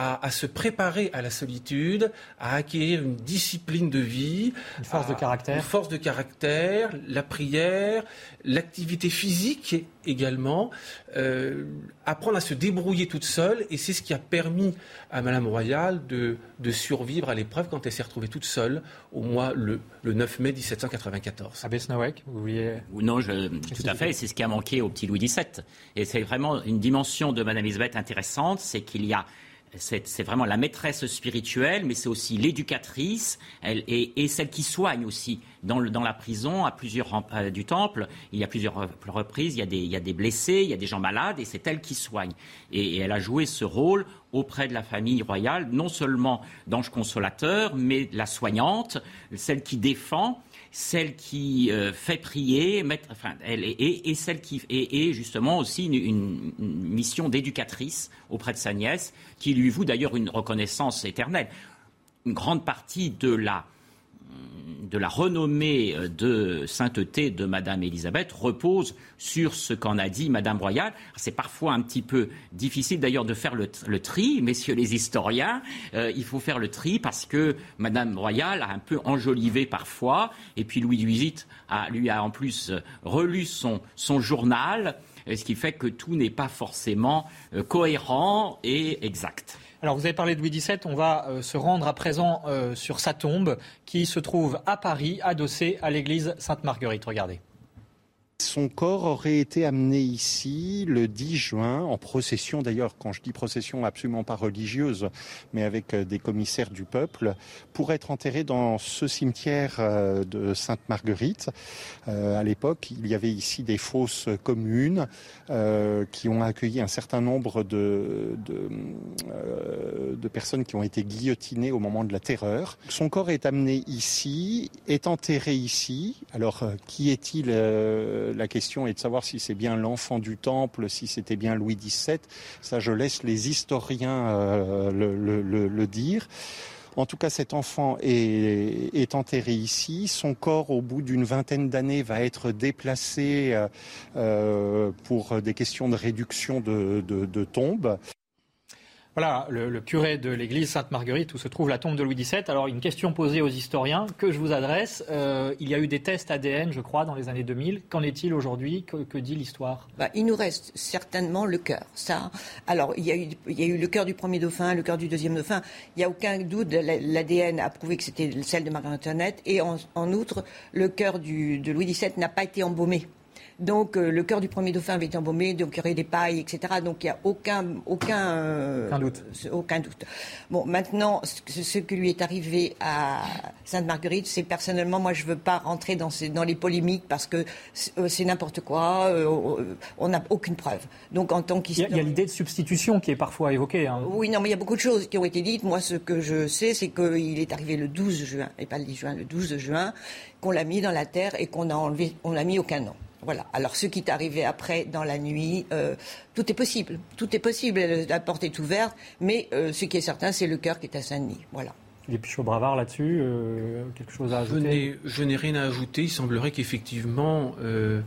à, se préparer à la solitude, à acquérir une discipline de vie, une force de caractère, une force de caractère, la prière, l'activité physique également, euh, apprendre à se débrouiller toute seule, et c'est ce qui a permis à Madame Royale de, de survivre à l'épreuve quand elle s'est retrouvée toute seule au mois le, le 9 mai 1794. Abbé Snowek, vous vouliez Non, je, tout à fait. C'est ce qui a manqué au petit Louis XVII, et c'est vraiment une dimension de Madame Elisabeth intéressante, c'est qu'il y a c'est vraiment la maîtresse spirituelle, mais c'est aussi l'éducatrice et, celle qui soigne aussi. Dans, la prison, à plusieurs euh, du temple, il y a plusieurs reprises, il y a, des, blessés, il y a des gens malades, et c'est elle qui soigne. Et, et, elle a joué ce rôle auprès de la famille royale, non seulement d'ange consolateur, mais la soignante, celle qui défend celle qui euh, fait prier, enfin, elle, et, celle qui est justement aussi une, mission d'éducatrice auprès de sa nièce, qui lui voue d'ailleurs une reconnaissance éternelle. Une grande partie de la de la renommée euh, de sainteté de Madame Élisabeth repose sur ce qu'en a dit Madame Royale. C'est parfois un petit peu difficile d'ailleurs de faire le, tri, messieurs les historiens. Euh, il faut faire le tri parce que Madame Royale a un peu enjolivé parfois, et puis Louis XVIII lui a en plus euh, relu son journal, ce qui fait que tout n'est pas forcément cohérent et exact. Alors vous avez parlé de Louis XVII, on va euh, se rendre à présent euh, sur sa tombe qui se trouve à Paris, adossée à l'église Sainte-Marguerite. Regardez. Son corps aurait été amené ici le 10 juin, en procession d'ailleurs, quand je dis procession absolument pas religieuse, mais avec euh, des commissaires du peuple, pour être enterré dans ce cimetière euh, de Sainte-Marguerite. Euh, à l'époque, il y avait ici des fosses communes qui ont accueilli un certain nombre de, personnes qui ont été guillotinées au moment de la terreur. Son corps est amené ici, est enterré ici. Alors, qui est-il la question est de savoir si c'est bien l'enfant du temple, si c'était bien Louis XVII. Ça, je laisse les historiens euh, le, dire. En tout cas, cet enfant est, enterré ici. Son corps, au bout d'une vingtaine d'années, va être déplacé euh, euh, pour des questions de réduction de, de tombes. Voilà, le, curé de l'église Sainte-Marguerite où se trouve la tombe de Louis XVII. Alors, une question posée aux historiens que je vous adresse. Euh, il y a eu des tests ADN, je crois, dans les années 2000. Qu'en est-il aujourd'hui? Que, dit l'histoire? Bah, Il nous reste certainement le cœur. Ça. Alors, il y, a eu, le cœur du premier dauphin, le cœur du deuxième dauphin. Il n'y a aucun doute, l'ADN a prouvé que c'était celle de Marie-Antoinette. Et en, outre, le cœur de Louis XVII n'a pas été embaumé. Donc euh, le cœur du premier dauphin avait été embaumé, donc il y aurait des pailles, etc. Donc il n'y a aucun, aucun, euh, doute. aucun doute. Bon, maintenant, ce, ce, qui lui est arrivé à Sainte-Marguerite, c'est personnellement, moi je ne veux pas rentrer dans, ces, dans les polémiques parce que c'est euh, n'importe quoi, on n'a aucune preuve. Donc en tant qu'historien... Il y a, l'idée de substitution qui est parfois évoquée. Hein. Oui, non, mais il y a beaucoup de choses qui ont été dites. Moi, ce que je sais, c'est qu'il est arrivé le 12 juin, et pas le 10 juin, le 12 juin, qu'on l'a mis dans la terre et qu'on a enlevé, on l'a mis au canon. Voilà. Alors, ce qui est arrivé après, dans la nuit, euh, tout est possible. Tout est possible. La porte est ouverte. Mais euh, ce qui est certain, c'est le cœur qui est à Saint-Denis. Voilà. Philippe Pichot-Bravard là-dessus, euh, quelque chose à ajouter? Je n'ai rien à ajouter. Il semblerait qu'effectivement, euh,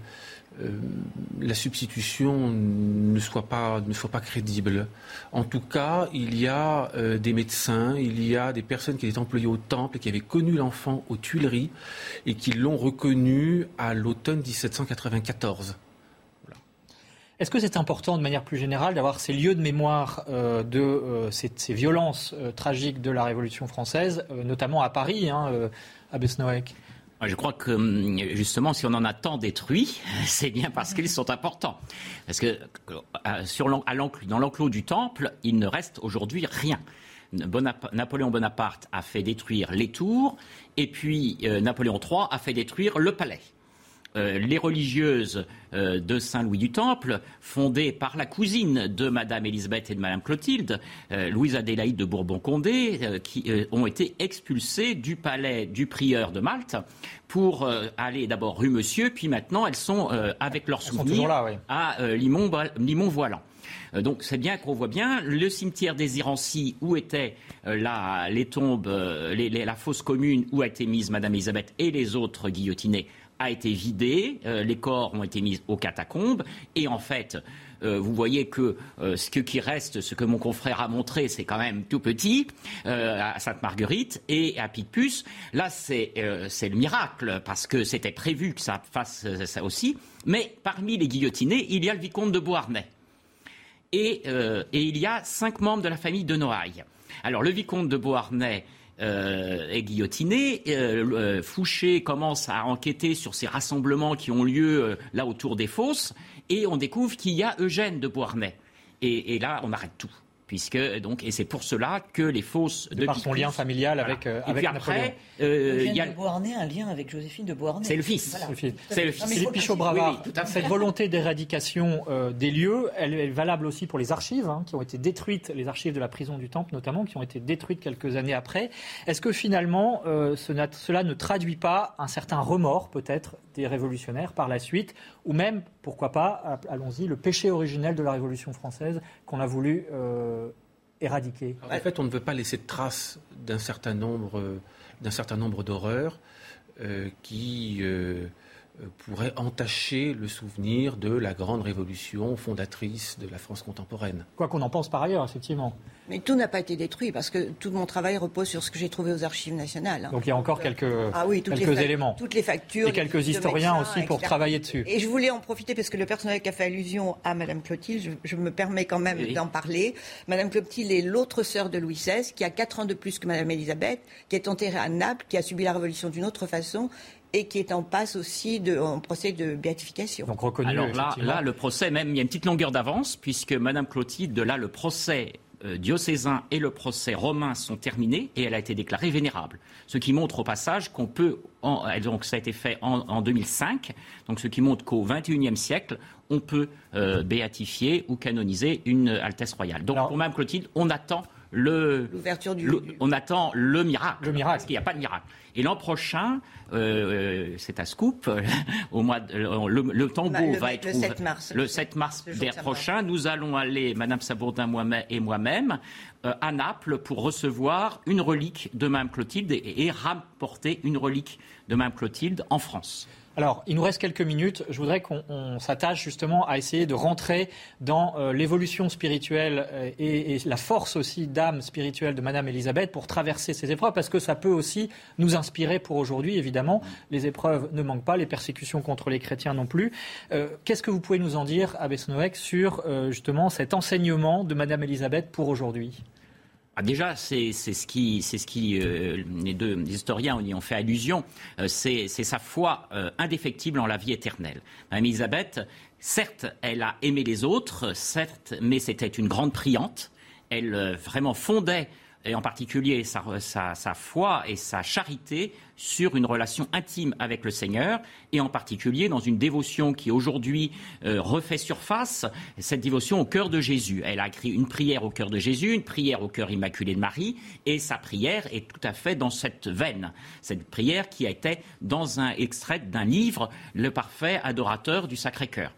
la substitution ne soit pas ne soit pas crédible. En tout cas, il y a euh, des médecins, il y a des personnes qui étaient employées au temple et qui avaient connu l'enfant aux Tuileries et qui l'ont reconnu à l'automne 1794. Est-ce que c'est important de manière plus générale d'avoir ces lieux de mémoire euh, de ces, violences tragiques de la Révolution française, notamment à Paris, hein, à Besnoek je crois que hum, justement, si on en a tant détruit, c'est bien parce qu'ils sont importants. Parce que euh, dans l'enclos du temple, il ne reste aujourd'hui rien. Napoléon Bonaparte a fait détruire les tours, et puis euh, Napoléon III a fait détruire le palais. Euh, les religieuses euh, de Saint-Louis du Temple, fondées par la cousine de Madame Élisabeth et de Madame Clotilde, euh, Louise Adélaïde de Bourbon-Condé, qui ont été expulsées du palais du prieur de Malte pour aller d'abord rue Monsieur, puis maintenant elles sont avec leurs souvenirs à Limon-Voilan. Donc c'est bien qu'on voit bien le cimetière des Irancy où étaient les tombes, la fosse commune où a été mise Madame Elisabeth et les autres guillotinés a été vidé, les corps ont été mis aux catacombes, et en fait, vous voyez que ce qui reste, ce que mon confrère a montré, c'est quand même tout petit à Sainte-Marguerite et à Picpus. Là, c'est le miracle parce que c'était prévu que ça fasse ça aussi. Mais parmi les guillotinés, il y a le vicomte de Beauharnais. Et, et il y a cinq membres de la famille de Noailles. Alors, le vicomte de Beauharnais euh, est guillotiné. Euh, euh, Fouché commence à enquêter sur ces rassemblements qui ont lieu là autour des fosses, et on découvre qu'il y a Eugène de Beauharnais. et là, on arrête tout puisque donc et c'est pour cela que les fausses de, par son lien familial avec euh, avec après, euh, il y a de Beauharnais un lien avec Joséphine de Beauharnais. C'est le fils. C'est le fils. Philippe Pichot Bravard. cette volonté d'éradication euh, des lieux, elle est valable aussi pour les archives hein, qui ont été détruites, les archives de la prison du Temple notamment, qui ont été détruites quelques années après. Est-ce que finalement cela ne traduit pas un certain remords peut-être des révolutionnaires par la suite, ou même, pourquoi pas, allons-y, le péché originel de la Révolution française qu'on a voulu euh, éradiquer. En fait, on ne veut pas laisser de traces d'un certain nombre, d'un certain nombre d'horreurs euh, qui euh, pourraient entacher le souvenir de la grande révolution fondatrice de la France contemporaine. Quoi qu'on en pense par ailleurs, effectivement. Mais tout n'a pas été détruit parce que tout mon travail repose sur ce que j'ai trouvé aux archives nationales. Donc il y a encore quelques, ah quelques éléments. Toutes les factures. Et quelques historiens aussi pour travailler dessus. Et je voulais en profiter parce que le personnel qui a fait allusion à Madame Clotilde, je, me permets quand même d'en parler. Madame Clotilde est l'autre sœur de Louis XVI qui a 4 ans de plus que Madame Elisabeth, qui est enterrée à Naples, qui a subi la Révolution d'une autre façon et qui est en passe aussi de, en procès de béatification. Donc reconnu. Alors là, là, le procès, même, il y a une petite longueur d'avance, puisque Madame Clotilde, là, le procès euh, diocésain et le procès romain sont terminés et elle a été déclarée vénérable. Ce qui montre au passage qu'on peut, donc ça a été fait en, 2005, donc ce qui montre qu'au XXIe siècle, on peut euh, béatifier ou canoniser une Altesse royale. Donc pour Mme Clotilde, on attend le, du, on attend le miracle. Le miracle. Parce qu'il n'y a pas de miracle. Et l'an prochain, euh, c'est à Scoop, au mois le, tombeau bah, va être le 7 mars. Le 7 mars prochain, nous allons aller, Madame Sabourdin moi et moi-même, euh, à Naples pour recevoir une relique de Mme Clotilde et, et rapporter une relique de Mme Clotilde en France. Alors, il nous reste quelques minutes. Je voudrais qu'on s'attache justement à essayer de rentrer dans euh, l'évolution spirituelle euh, et, la force aussi d'âme spirituelle de Madame Elisabeth pour traverser ces épreuves, parce que ça peut aussi nous inspirer pour aujourd'hui, évidemment. Les épreuves ne manquent pas, les persécutions contre les chrétiens non plus. Euh, qu'est-ce que vous pouvez nous en dire, Abbé sur justement cet enseignement de Madame Elisabeth pour aujourd'hui? Ah, déjà, c'est ce qui, euh, les deux historiens y ont fait allusion, euh, c'est sa foi euh, indéfectible en la vie éternelle. Madame Elisabeth, certes, elle a aimé les autres, certes, mais c'était une grande priante. Elle vraiment fondait et en particulier sa, foi et sa charité sur une relation intime avec le Seigneur, et en particulier dans une dévotion qui aujourd'hui euh, refait surface, cette dévotion au cœur de Jésus. Elle a écrit une prière au cœur de Jésus, une prière au cœur immaculé de Marie, et sa prière est tout à fait dans cette veine. Cette prière qui été dans un extrait d'un livre, Le parfait adorateur du Sacré-Cœur.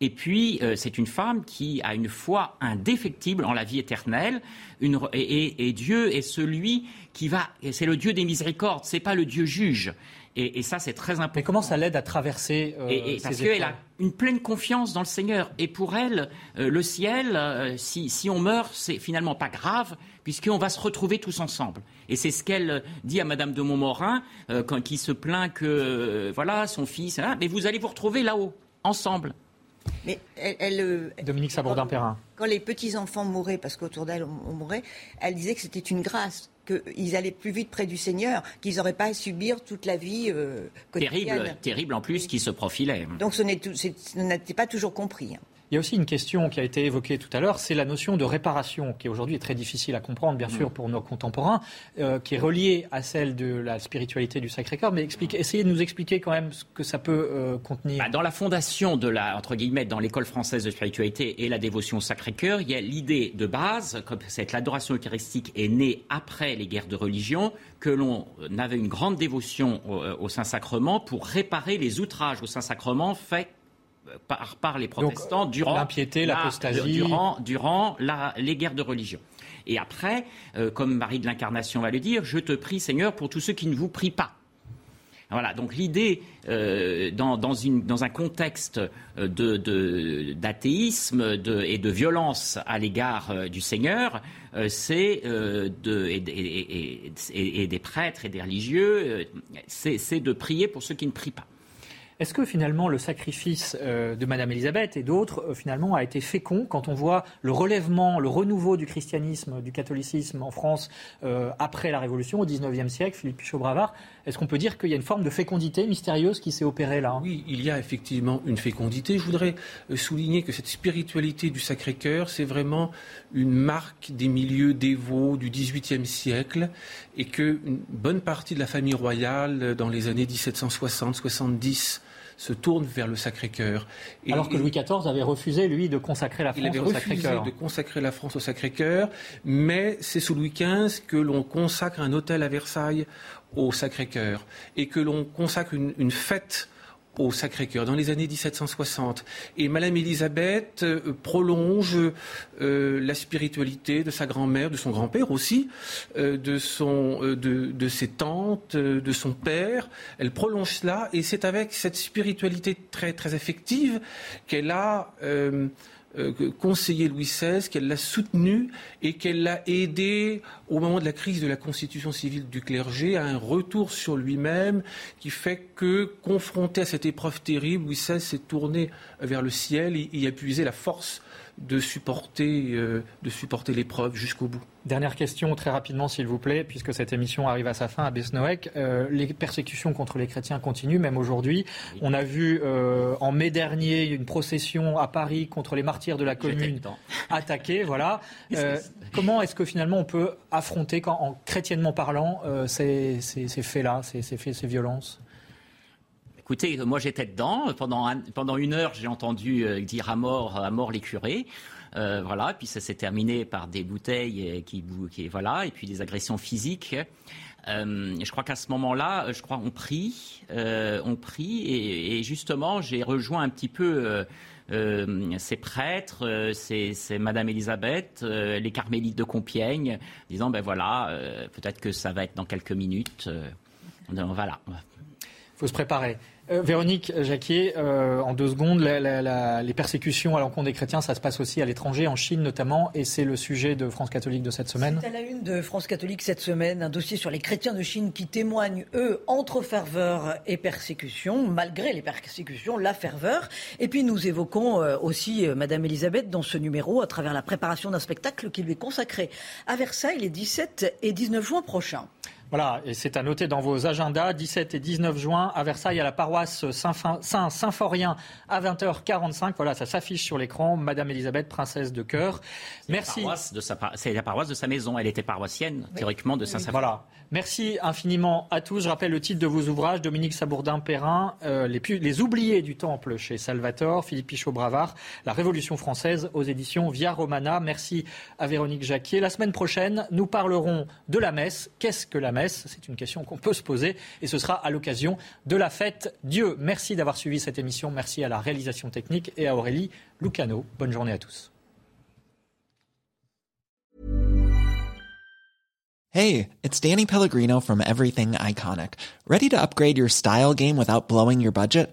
Et puis, euh, c'est une femme qui a une foi indéfectible en la vie éternelle. et, Dieu est celui qui va. C'est le Dieu des miséricordes. C'est pas le Dieu juge. Et, ça, c'est très important. Mais comment ça l'aide à traverser euh, et, Parce qu'elle a une pleine confiance dans le Seigneur. Et pour elle, euh, le ciel, si, on meurt, c'est finalement pas grave, puisqu'on va se retrouver tous ensemble. Et c'est ce qu'elle dit à Madame de Montmorin, quand, qui se plaint que, voilà, son fils, hein, mais vous allez vous retrouver là-haut, ensemble. Mais elle, euh, Dominique Sabourdin-Perrin. Quand, les petits-enfants mouraient, parce qu'autour d'elle on, mourait, elle disait que c'était une grâce, qu'ils allaient plus vite près du Seigneur, qu'ils n'auraient pas à subir toute la vie euh, Terrible, terrible en plus qui se profilait. Donc ce n'était pas toujours compris. Il y a aussi une question qui a été évoquée tout à l'heure, c'est la notion de réparation, qui aujourd'hui est très difficile à comprendre, bien sûr, mm. pour nos contemporains, euh, qui est reliée à celle de la spiritualité du Sacré-Cœur. Mais essayez de nous expliquer quand même ce que ça peut euh, contenir. Bah, dans la fondation de la, entre guillemets, dans l'école française de spiritualité et la dévotion au Sacré-Cœur, il y a l'idée de base, comme cette l'adoration eucharistique est née après les guerres de religion, que l'on avait une grande dévotion au, euh, au Saint-Sacrement pour réparer les outrages au Saint-Sacrement faits par, les protestants durant l'impiété, l'apostasie, durant, durant les guerres de religion. Et après, euh, comme Marie de l'Incarnation va le dire, je te prie Seigneur pour tous ceux qui ne vous prient pas. Voilà, donc l'idée, euh, dans, dans, un contexte d'athéisme de, et de violence à l'égard euh, du Seigneur, euh, c'est de, et, et, et, des prêtres et des religieux, c'est de prier pour ceux qui ne prient pas. Est-ce que finalement le sacrifice euh, de Madame Elisabeth et d'autres euh, finalement a été fécond quand on voit le relèvement, le renouveau du christianisme, du catholicisme en France euh, après la Révolution au XIXe siècle, Philippe Pichot-Bravard Est-ce qu'on peut dire qu'il y a une forme de fécondité mystérieuse qui s'est opérée là? Oui, il y a effectivement une fécondité. Je voudrais souligner que cette spiritualité du Sacré-Cœur, c'est vraiment une marque des milieux dévots du XVIIIe siècle et qu'une bonne partie de la famille royale dans les années 1760-70 se tourne vers le Sacré-Cœur. Alors que Louis XIV avait refusé, lui, de consacrer la France au Sacré-Cœur. Il avait refusé de consacrer la France au Sacré-Cœur, mais c'est sous Louis XV que l'on consacre un hôtel à Versailles au Sacré-Cœur et que l'on consacre une fête au Sacré-Cœur dans les années 1760. Et Madame Élisabeth euh, prolonge euh, la spiritualité de sa grand-mère, de son grand-père aussi, euh, de, son, de, de, ses tantes, de son père. Elle prolonge cela et c'est avec cette spiritualité très, très affective qu'elle a euh, conseiller Louis XVI, qu'elle l'a soutenu et qu'elle l'a aidé au moment de la crise de la constitution civile du clergé à un retour sur lui-même qui fait que, confronté à cette épreuve terrible, Louis XVI s'est tourné vers le ciel et y a puisé la force de supporter, euh, de supporter l'épreuve jusqu'au bout. Dernière question, très rapidement, s'il vous plaît, puisque cette émission arrive à sa fin à Besnoek. Euh, les persécutions contre les chrétiens continuent, même aujourd'hui. On a vu euh, en mai dernier une procession à Paris contre les martyrs de la commune attaquée. Voilà. comment est-ce que finalement on peut affronter, quand, en chrétiennement parlant, ces, ces, ces faits-là, ces, ces, faits, ces violences? Écoutez, moi j'étais dedans. Pendant, pendant une heure, j'ai entendu euh, dire à mort, à mort les curés. Euh, voilà, puis ça s'est terminé par des bouteilles qui, qui, voilà, et puis des agressions physiques. Euh, je crois qu'à ce moment-là, je crois on prie, on prie, et, justement j'ai rejoint un petit peu ces prêtres, ces, Madame Elisabeth, les carmélites de Compiègne, disant ben voilà, peut-être que ça va être dans quelques minutes. voilà. Il faut se préparer. Euh, Véronique Jacquier, euh, en deux secondes, les persécutions à l'encontre des chrétiens, ça se passe aussi à l'étranger, en Chine notamment, et c'est le sujet de France catholique de cette semaine. C'est à la une de France catholique cette semaine, un dossier sur les chrétiens de Chine qui témoignent, eux, entre ferveur et persécution, malgré les persécutions, la ferveur. Et puis nous évoquons euh, aussi Madame Elisabeth dans ce numéro à travers la préparation d'un spectacle qui lui est consacré à Versailles les 17 et 19 juin prochains. Voilà, et c'est à noter dans vos agendas, 17 et 19 juin à Versailles, à la paroisse Saint-Symphorien à 20h45. Voilà, ça s'affiche sur l'écran. Madame Elisabeth, princesse de cœur. Merci. C'est la paroisse de sa maison. Elle était paroissienne, théoriquement, de Saint-Symphorien. Voilà. Merci infiniment à tous. Je rappelle le titre de vos ouvrages Dominique Sabourdin-Perrin, euh, les, les, oubliés du Temple chez Salvatore, Philippe Pichot-Bravard, La Révolution française aux éditions Via Romana. Merci à Véronique Jacquier. La semaine prochaine, nous parlerons de la messe. Qu'est-ce que la C'est une question qu'on peut se poser et ce sera à l'occasion de la fête Dieu. Merci d'avoir suivi cette émission. Merci à la réalisation technique et à Aurélie Lucano. Bonne journée à tous. Hey, it's Danny Pellegrino from Everything Iconic. Ready to upgrade your style game without blowing your budget?